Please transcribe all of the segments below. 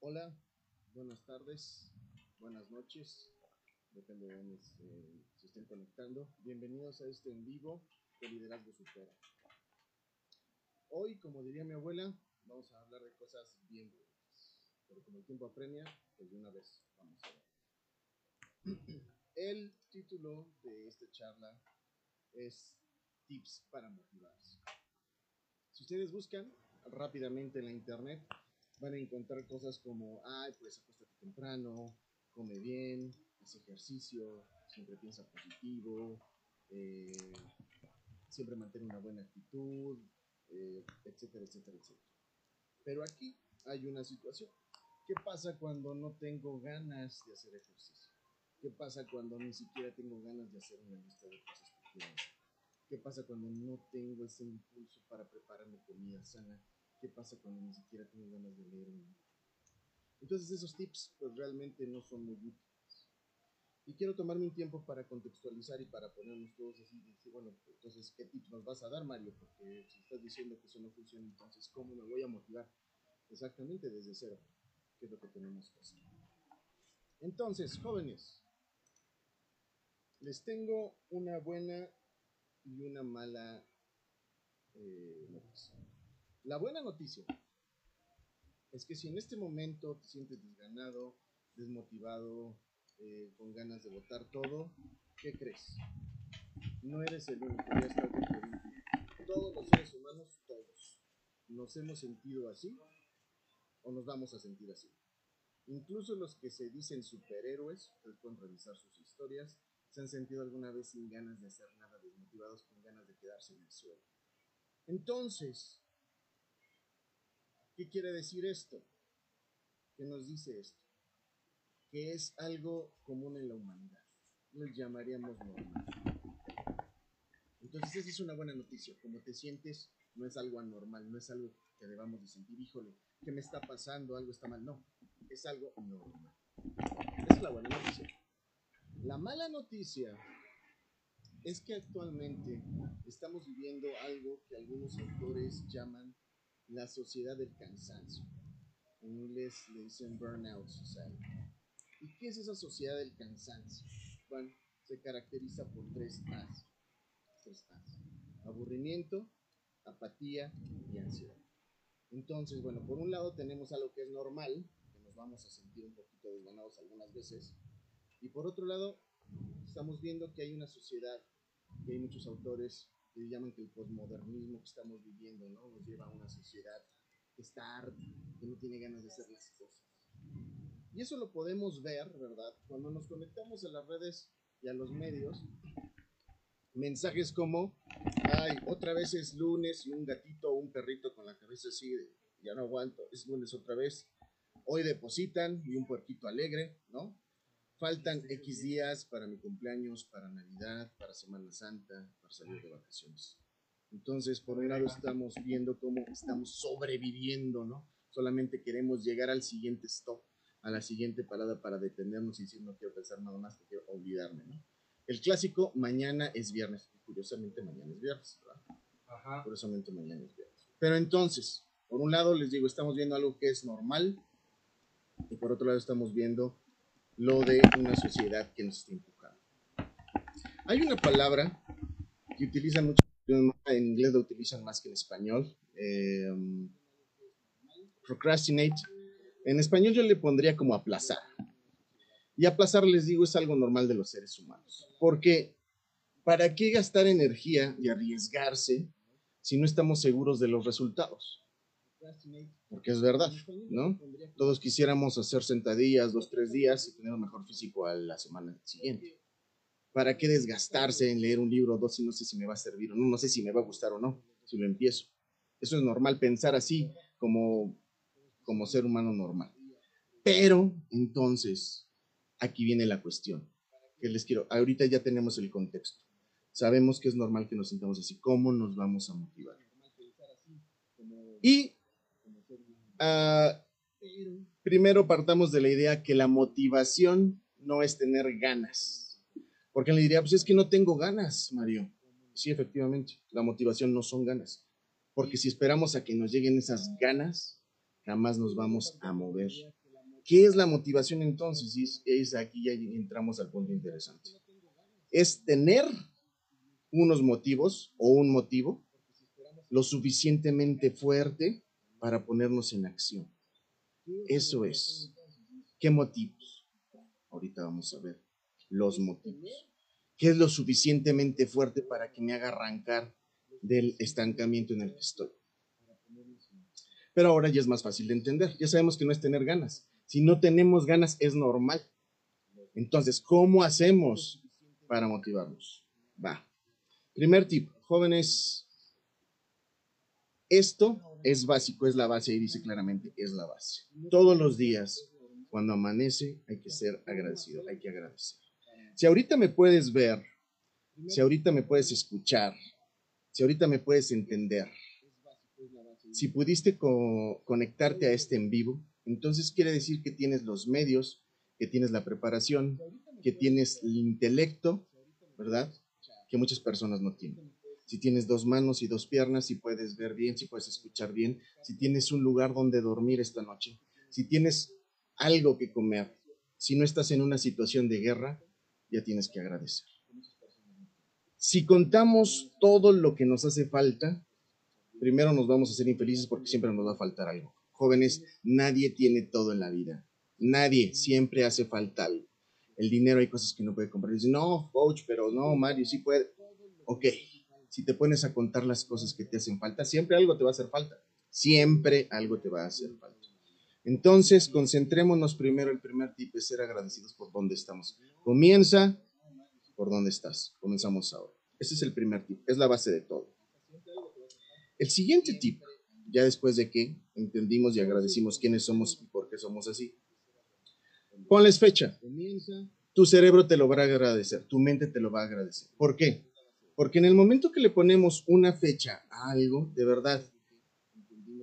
Hola, buenas tardes, buenas noches, depende de dónde se, estén conectando. Bienvenidos a este en vivo de Liderazgo Supera. Hoy, como diría mi abuela, vamos a hablar de cosas bien bonitas. Pero como el tiempo apremia, pues de una vez vamos a ver. El título de esta charla es Tips para motivarse. Si ustedes buscan rápidamente en la internet, van a encontrar cosas como, ay, pues acuéstate temprano, come bien, haz ejercicio, siempre piensa positivo, eh, siempre mantén una buena actitud, eh, etcétera, etcétera, etcétera. Pero aquí hay una situación. ¿Qué pasa cuando no tengo ganas de hacer ejercicio? ¿Qué pasa cuando ni siquiera tengo ganas de hacer una lista de cosas que quiero hacer? ¿Qué pasa cuando no tengo ese impulso para prepararme comida sana? ¿Qué pasa cuando ni siquiera tengo ganas de leer un? Entonces esos tips pues realmente no son muy útiles. Y quiero tomarme un tiempo para contextualizar y para ponernos todos así y decir, bueno, entonces, ¿qué tips nos vas a dar, Mario? Porque si estás diciendo que eso no funciona, entonces, ¿cómo me voy a motivar? Exactamente desde cero, que es lo que tenemos que hacer. Entonces, jóvenes, les tengo una buena y una mala eh, noticia. La buena noticia es que si en este momento te sientes desganado, desmotivado, eh, con ganas de votar todo, ¿qué crees? No eres el único, ya Todos los seres humanos, todos, nos hemos sentido así o nos vamos a sentir así. Incluso los que se dicen superhéroes, ustedes pueden revisar sus historias, se han sentido alguna vez sin ganas de hacer nada, desmotivados, con ganas de quedarse en el suelo. Entonces, ¿qué quiere decir esto? ¿Qué nos dice esto? Que es algo común en la humanidad. Lo llamaríamos normal. Entonces, esa es una buena noticia. Como te sientes, no es algo anormal, no es algo que debamos de sentir, híjole, ¿qué me está pasando? Algo está mal. No, es algo normal. Esa es la buena noticia. La mala noticia es que actualmente estamos viviendo algo que algunos autores llaman la sociedad del cansancio. En inglés le dicen burnout society. ¿Y qué es esa sociedad del cansancio? Bueno, se caracteriza por tres A's. Tres A's. Aburrimiento, apatía y ansiedad. Entonces, bueno, por un lado tenemos algo que es normal, que nos vamos a sentir un poquito desganados algunas veces, y por otro lado, estamos viendo que hay una sociedad, que hay muchos autores que llaman que el posmodernismo que estamos viviendo, ¿no? Nos lleva a una sociedad que está harta, que no tiene ganas de hacer las cosas. Y eso lo podemos ver, ¿verdad? Cuando nos conectamos a las redes y a los medios, mensajes como, ay, otra vez es lunes y un gatito o un perrito con la cabeza así, de, ya no aguanto, es lunes otra vez. Hoy depositan y un puerquito alegre, ¿no? Faltan X días para mi cumpleaños, para Navidad, para Semana Santa, para salir de vacaciones. Entonces, por un lado estamos viendo cómo estamos sobreviviendo, ¿no? Solamente queremos llegar al siguiente stop, a la siguiente parada para detenernos y decir, no quiero pensar nada más, quiero olvidarme, ¿no? El clásico, mañana es viernes. Curiosamente, mañana es viernes, ¿verdad? Ajá. Curiosamente, mañana es viernes. Pero entonces, por un lado, les digo, estamos viendo algo que es normal, y por otro lado, estamos viendo lo de una sociedad que nos está empujando. Hay una palabra que utilizan mucho, en inglés lo utilizan más que en español, eh, procrastinate. En español yo le pondría como aplazar. Y aplazar, les digo, es algo normal de los seres humanos. Porque, ¿para qué gastar energía y arriesgarse si no estamos seguros de los resultados? Porque es verdad, ¿no? Todos quisiéramos hacer sentadillas dos, tres días y tener un mejor físico a la semana siguiente. ¿Para qué desgastarse en leer un libro o dos si no sé si me va a servir o no? No sé si me va a gustar o no, si lo empiezo. Eso es normal pensar así como, como ser humano normal. Pero, entonces, aquí viene la cuestión. Que les quiero, ahorita ya tenemos el contexto. Sabemos que es normal que nos sintamos así. ¿Cómo nos vamos a motivar? Y Uh, primero partamos de la idea que la motivación no es tener ganas. Porque le diría, pues es que no tengo ganas, Mario. Sí, efectivamente, la motivación no son ganas. Porque si esperamos a que nos lleguen esas ganas, jamás nos vamos a mover ¿Qué es la motivación entonces? Y es, es aquí ya entramos al punto interesante. Es tener unos motivos o un motivo lo suficientemente fuerte para ponernos en acción. Eso es. ¿Qué motivos? Ahorita vamos a ver los motivos. ¿Qué es lo suficientemente fuerte para que me haga arrancar del estancamiento en el que estoy? Pero ahora ya es más fácil de entender. Ya sabemos que no es tener ganas. Si no tenemos ganas es normal. Entonces, ¿cómo hacemos para motivarnos? Va. Primer tip, jóvenes, esto es básico, es la base y dice claramente, es la base. Todos los días, cuando amanece, hay que ser agradecido, hay que agradecer. Si ahorita me puedes ver, si ahorita me puedes escuchar, si ahorita me puedes entender, si pudiste conectarte a este en vivo, entonces quiere decir que tienes los medios, que tienes la preparación, que tienes el intelecto, ¿verdad? Que muchas personas no tienen si tienes dos manos y dos piernas, si puedes ver bien, si puedes escuchar bien, si tienes un lugar donde dormir esta noche, si tienes algo que comer, si no estás en una situación de guerra, ya tienes que agradecer. Si contamos todo lo que nos hace falta, primero nos vamos a ser infelices porque siempre nos va a faltar algo. Jóvenes, nadie tiene todo en la vida. Nadie, siempre hace falta algo. El dinero hay cosas que no puede comprar. Dice, no, coach, pero no, Mario, sí puede. Ok, si te pones a contar las cosas que te hacen falta, siempre algo te va a hacer falta. Siempre algo te va a hacer falta. Entonces, concentrémonos primero. El primer tip es ser agradecidos por donde estamos. Comienza por donde estás. Comenzamos ahora. Ese es el primer tip. Es la base de todo. El siguiente tip, ya después de que entendimos y agradecimos quiénes somos y por qué somos así, ponles fecha. Tu cerebro te lo va a agradecer, tu mente te lo va a agradecer. ¿Por qué? Porque en el momento que le ponemos una fecha a algo, de verdad,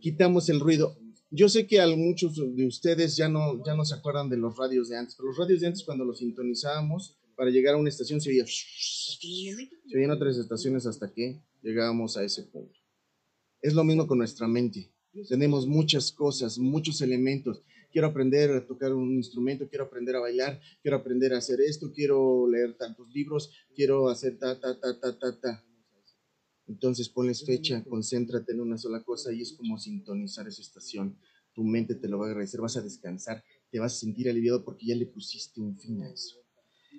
quitamos el ruido. Yo sé que a muchos de ustedes ya no, ya no se acuerdan de los radios de antes, pero los radios de antes cuando los sintonizábamos para llegar a una estación se oía, se oían otras estaciones hasta que llegábamos a ese punto. Es lo mismo con nuestra mente. Tenemos muchas cosas, muchos elementos quiero aprender a tocar un instrumento, quiero aprender a bailar, quiero aprender a hacer esto, quiero leer tantos libros, quiero hacer ta, ta, ta, ta, ta, ta. Entonces ponles fecha, concéntrate en una sola cosa y es como sintonizar esa estación. Tu mente te lo va a agradecer, vas a descansar, te vas a sentir aliviado porque ya le pusiste un fin a eso.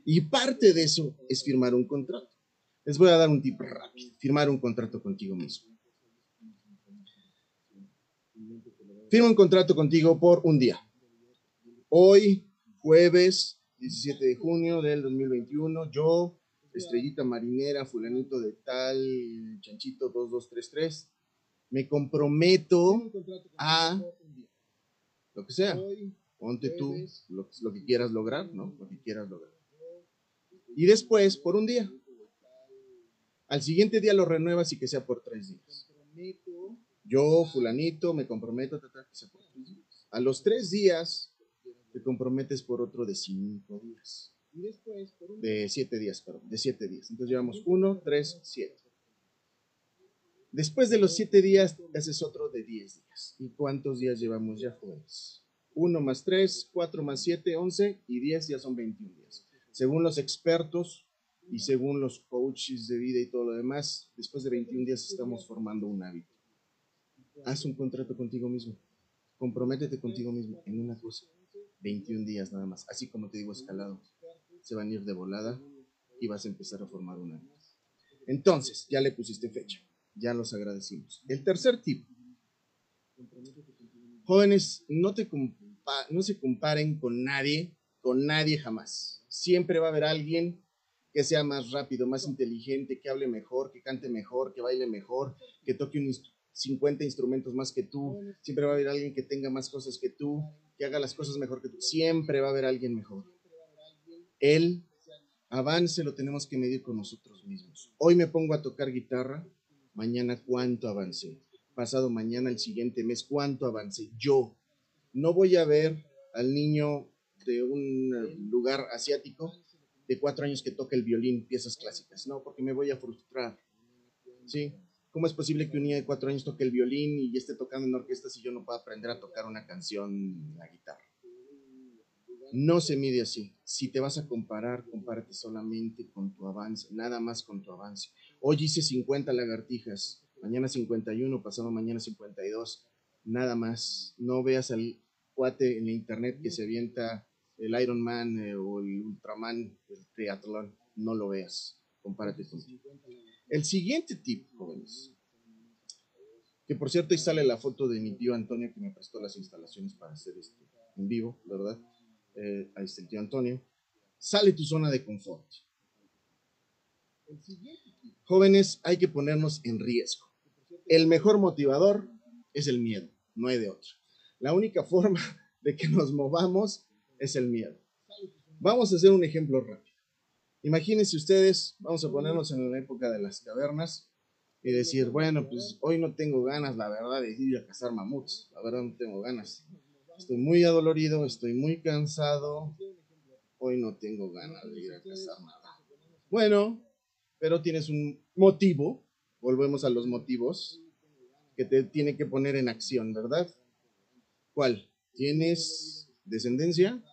Y parte de eso es firmar un contrato. Les voy a dar un tip rápido, firmar un contrato contigo mismo. Firma un contrato contigo por un día. Hoy, jueves 17 de junio del 2021, yo, estrellita marinera, fulanito de tal, chanchito 2233, me comprometo a lo que sea. Ponte tú lo, lo que quieras lograr, ¿no? Lo que quieras lograr. Y después, por un día. Al siguiente día lo renuevas y que sea por tres días. Yo, fulanito, me comprometo a los tres días te comprometes por otro de cinco días. De siete días, perdón, de siete días. Entonces llevamos uno, tres, siete. Después de los siete días, haces otro de diez días. ¿Y cuántos días llevamos ya, jóvenes? Uno más tres, cuatro más siete, once y diez ya son veintiún días. Según los expertos y según los coaches de vida y todo lo demás, después de 21 días estamos formando un hábito. Haz un contrato contigo mismo. Comprométete contigo mismo en una cosa. 21 días nada más. Así como te digo, escalado. Se van a ir de volada y vas a empezar a formar un hábito. Entonces, ya le pusiste fecha. Ya los agradecimos. El tercer tip. Jóvenes, no, te no se comparen con nadie, con nadie jamás. Siempre va a haber alguien que sea más rápido, más inteligente, que hable mejor, que cante mejor, que baile mejor, que toque un, 50 instrumentos más que tú, siempre va a haber alguien que tenga más cosas que tú, que haga las cosas mejor que tú, siempre va a haber alguien mejor. El avance lo tenemos que medir con nosotros mismos. Hoy me pongo a tocar guitarra, mañana cuánto avancé, pasado mañana el siguiente mes cuánto avancé. Yo no voy a ver al niño de un lugar asiático de cuatro años que toca el violín, piezas clásicas, no, porque me voy a frustrar. ¿Sí? ¿Cómo es posible que un niño de cuatro años toque el violín y esté tocando en orquesta si yo no puedo aprender a tocar una canción la guitarra? No se mide así. Si te vas a comparar, compárate solamente con tu avance, nada más con tu avance. Hoy hice 50 lagartijas, mañana 51, pasado mañana 52, nada más. No veas al cuate en internet que se avienta el Iron Man eh, o el Ultraman del triatlón. No lo veas. Compárate con El siguiente tip, jóvenes, que por cierto ahí sale la foto de mi tío Antonio que me prestó las instalaciones para hacer esto en vivo, ¿verdad? Eh, ahí está el tío Antonio. Sale tu zona de confort. Jóvenes, hay que ponernos en riesgo. El mejor motivador es el miedo, no hay de otro. La única forma de que nos movamos es el miedo. Vamos a hacer un ejemplo rápido. Imagínense ustedes, vamos a ponernos en la época de las cavernas y decir, bueno, pues hoy no tengo ganas, la verdad, de ir a cazar mamuts. La verdad, no tengo ganas. Estoy muy adolorido, estoy muy cansado. Hoy no tengo ganas de ir a cazar nada. Bueno, pero tienes un motivo, volvemos a los motivos, que te tiene que poner en acción, ¿verdad? ¿Cuál? ¿Tienes descendencia?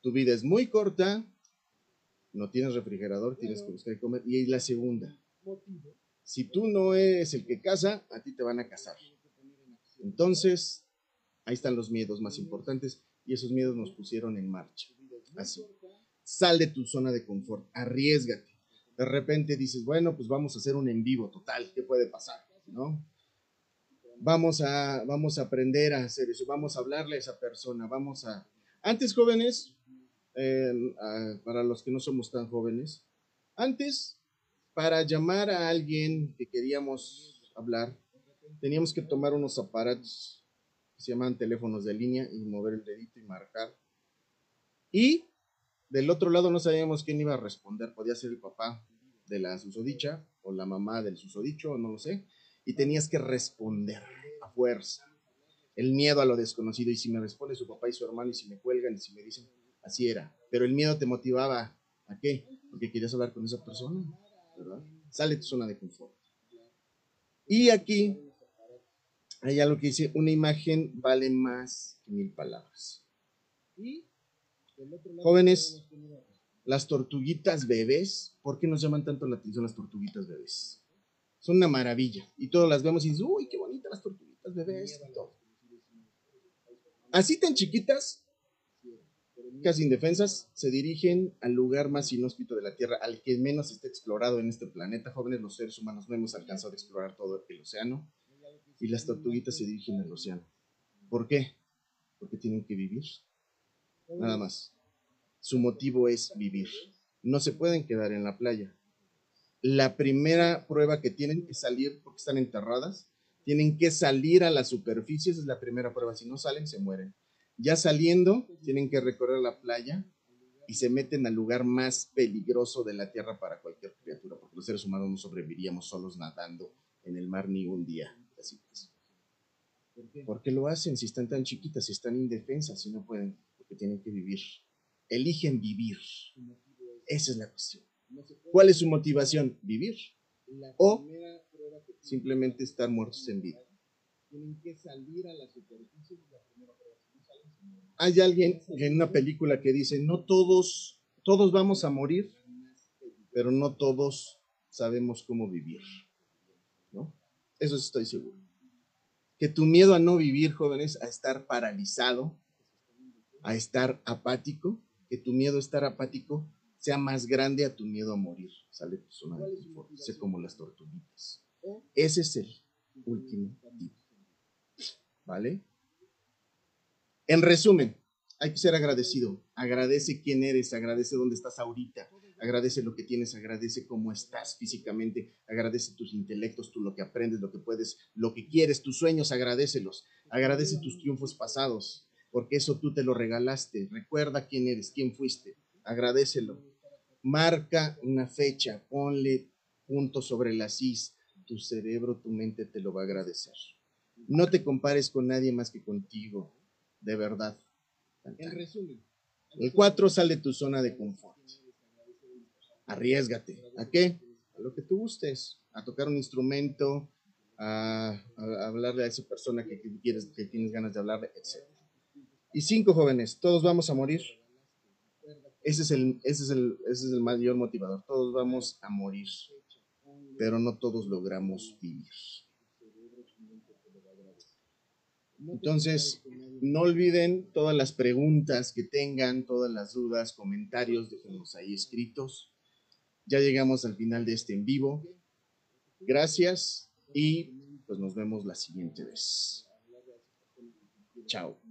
Tu vida es muy corta, no tienes refrigerador, tienes que buscar comer. Y la segunda, si tú no eres el que casa, a ti te van a casar. Entonces, ahí están los miedos más importantes y esos miedos nos pusieron en marcha. Así. Sal de tu zona de confort, arriesgate. De repente dices, bueno, pues vamos a hacer un en vivo total, ¿qué puede pasar? ¿No? Vamos a, vamos a aprender a hacer eso, vamos a hablarle a esa persona, vamos a... Antes jóvenes, para los que no somos tan jóvenes, antes, para llamar a alguien que queríamos hablar, teníamos que tomar unos aparatos que se llaman teléfonos de línea y mover el dedito y marcar. Y del otro lado no sabíamos quién iba a responder, podía ser el papá de la susodicha o la mamá del susodicho, no lo sé, y tenías que responder a fuerza. El miedo a lo desconocido, y si me responde su papá y su hermano, y si me cuelgan, y si me dicen, Así era. Pero el miedo te motivaba. ¿A qué? Porque querías hablar con esa persona. ¿verdad? Sale tu zona de confort. Y aquí hay algo que dice, una imagen vale más que mil palabras. Jóvenes, las tortuguitas bebés, ¿por qué nos llaman tanto la atención las tortuguitas bebés? Son una maravilla. Y todos las vemos y dicen, uy, qué bonitas las tortuguitas bebés. Así tan chiquitas, casi indefensas, se dirigen al lugar más inhóspito de la Tierra, al que menos está explorado en este planeta. Jóvenes, los seres humanos no hemos alcanzado a explorar todo el océano y las tortuguitas se dirigen al océano. ¿Por qué? Porque tienen que vivir. Nada más. Su motivo es vivir. No se pueden quedar en la playa. La primera prueba que tienen que salir, porque están enterradas, tienen que salir a la superficie, esa es la primera prueba. Si no salen, se mueren. Ya saliendo, tienen que recorrer la playa y se meten al lugar más peligroso de la Tierra para cualquier criatura, porque los seres humanos no sobreviviríamos solos nadando en el mar ni un día. Así es. ¿Por qué lo hacen si están tan chiquitas, si están indefensas, si no pueden? Porque tienen que vivir. Eligen vivir. Esa es la cuestión. ¿Cuál es su motivación? Vivir. O simplemente estar muertos en vida. Tienen que salir a la superficie la primera hay alguien en una película que dice, no todos, todos vamos a morir, pero no todos sabemos cómo vivir. Eso estoy seguro. Que tu miedo a no vivir, jóvenes, a estar paralizado, a estar apático, que tu miedo a estar apático sea más grande a tu miedo a morir. Sale tu zona de confort, sé como las tortuguitas. Ese es el último tipo. ¿Vale? En resumen, hay que ser agradecido. Agradece quién eres, agradece dónde estás ahorita, agradece lo que tienes, agradece cómo estás físicamente, agradece tus intelectos, tú lo que aprendes, lo que puedes, lo que quieres, tus sueños, agradecelos. Agradece tus triunfos pasados, porque eso tú te lo regalaste. Recuerda quién eres, quién fuiste, agradecelo. Marca una fecha, ponle punto sobre la cis. Tu cerebro, tu mente te lo va a agradecer. No te compares con nadie más que contigo de verdad. En resumen. El 4 sale de tu zona de confort. Arriesgate. ¿A qué? A lo que tú gustes. A tocar un instrumento, a, hablarle a esa persona que, quieres, que tienes ganas de hablarle, etc. Y cinco jóvenes, todos vamos a morir. Ese es el, ese es el, ese es el mayor motivador. Todos vamos a morir, pero no todos logramos vivir. Entonces, no olviden todas las preguntas que tengan, todas las dudas, comentarios, déjenlos ahí escritos. Ya llegamos al final de este en vivo. Gracias y pues nos vemos la siguiente vez. Chao.